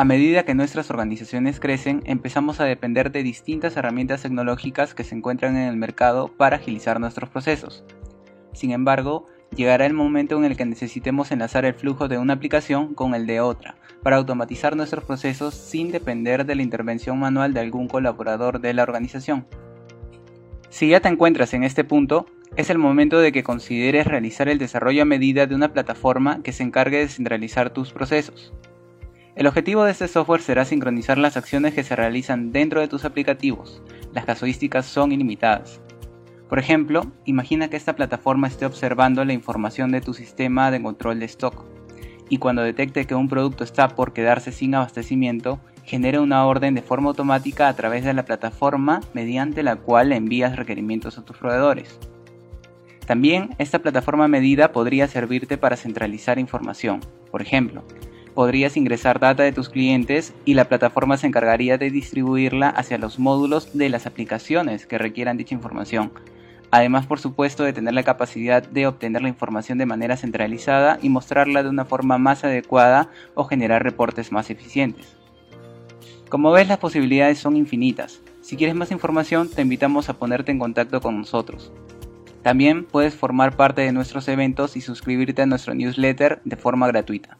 A medida que nuestras organizaciones crecen, empezamos a depender de distintas herramientas tecnológicas que se encuentran en el mercado para agilizar nuestros procesos. Sin embargo, llegará el momento en el que necesitemos enlazar el flujo de una aplicación con el de otra, para automatizar nuestros procesos sin depender de la intervención manual de algún colaborador de la organización. Si ya te encuentras en este punto, es el momento de que consideres realizar el desarrollo a medida de una plataforma que se encargue de centralizar tus procesos. El objetivo de este software será sincronizar las acciones que se realizan dentro de tus aplicativos. Las casuísticas son ilimitadas. Por ejemplo, imagina que esta plataforma esté observando la información de tu sistema de control de stock y cuando detecte que un producto está por quedarse sin abastecimiento, genere una orden de forma automática a través de la plataforma mediante la cual envías requerimientos a tus proveedores. También esta plataforma medida podría servirte para centralizar información. Por ejemplo, podrías ingresar data de tus clientes y la plataforma se encargaría de distribuirla hacia los módulos de las aplicaciones que requieran dicha información. Además, por supuesto, de tener la capacidad de obtener la información de manera centralizada y mostrarla de una forma más adecuada o generar reportes más eficientes. Como ves, las posibilidades son infinitas. Si quieres más información, te invitamos a ponerte en contacto con nosotros. También puedes formar parte de nuestros eventos y suscribirte a nuestro newsletter de forma gratuita.